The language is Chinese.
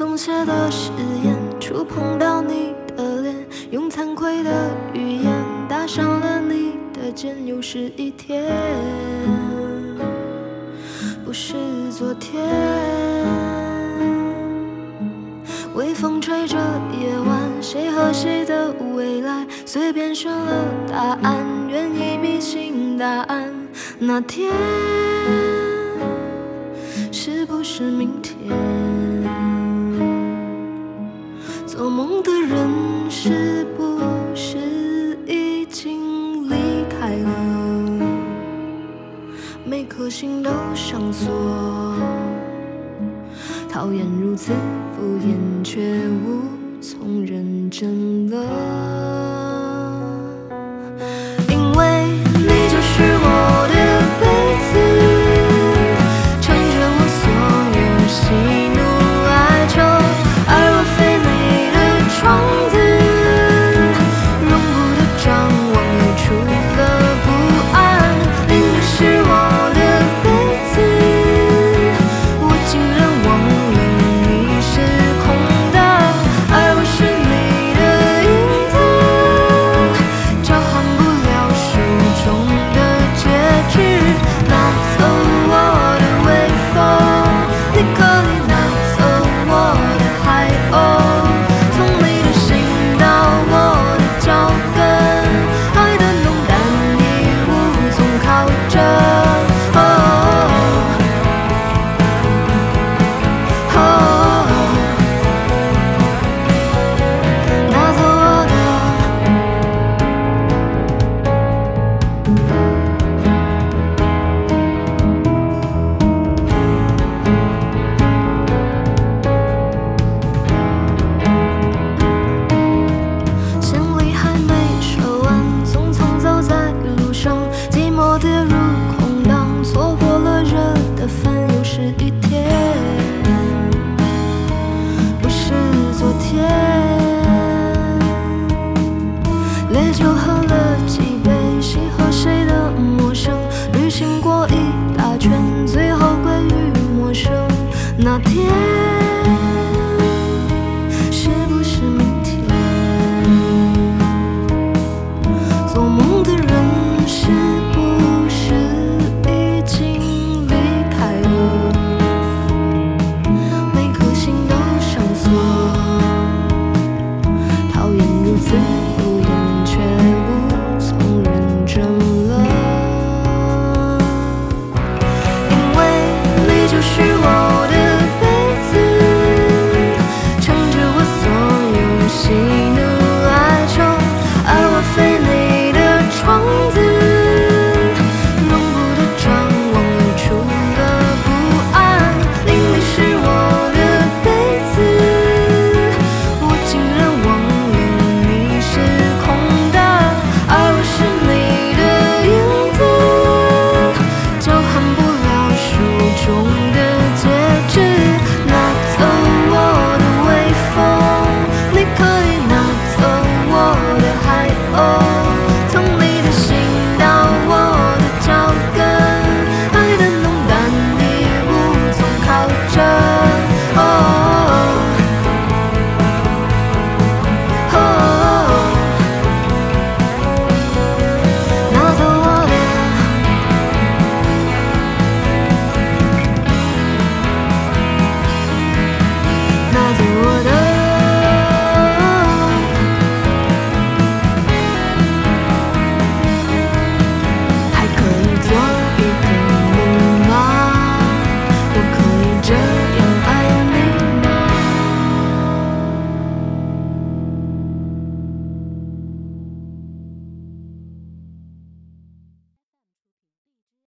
松懈的誓言触碰到你的脸，用惭愧的语言打伤了你的肩。又是一天，不是昨天。微风吹着夜晚，谁和谁的未来？随便选了答案，愿意迷信答案。那天，是不是明天？做梦的人是不是已经离开了？每颗心都上锁，讨厌如此敷衍，却无从认真了。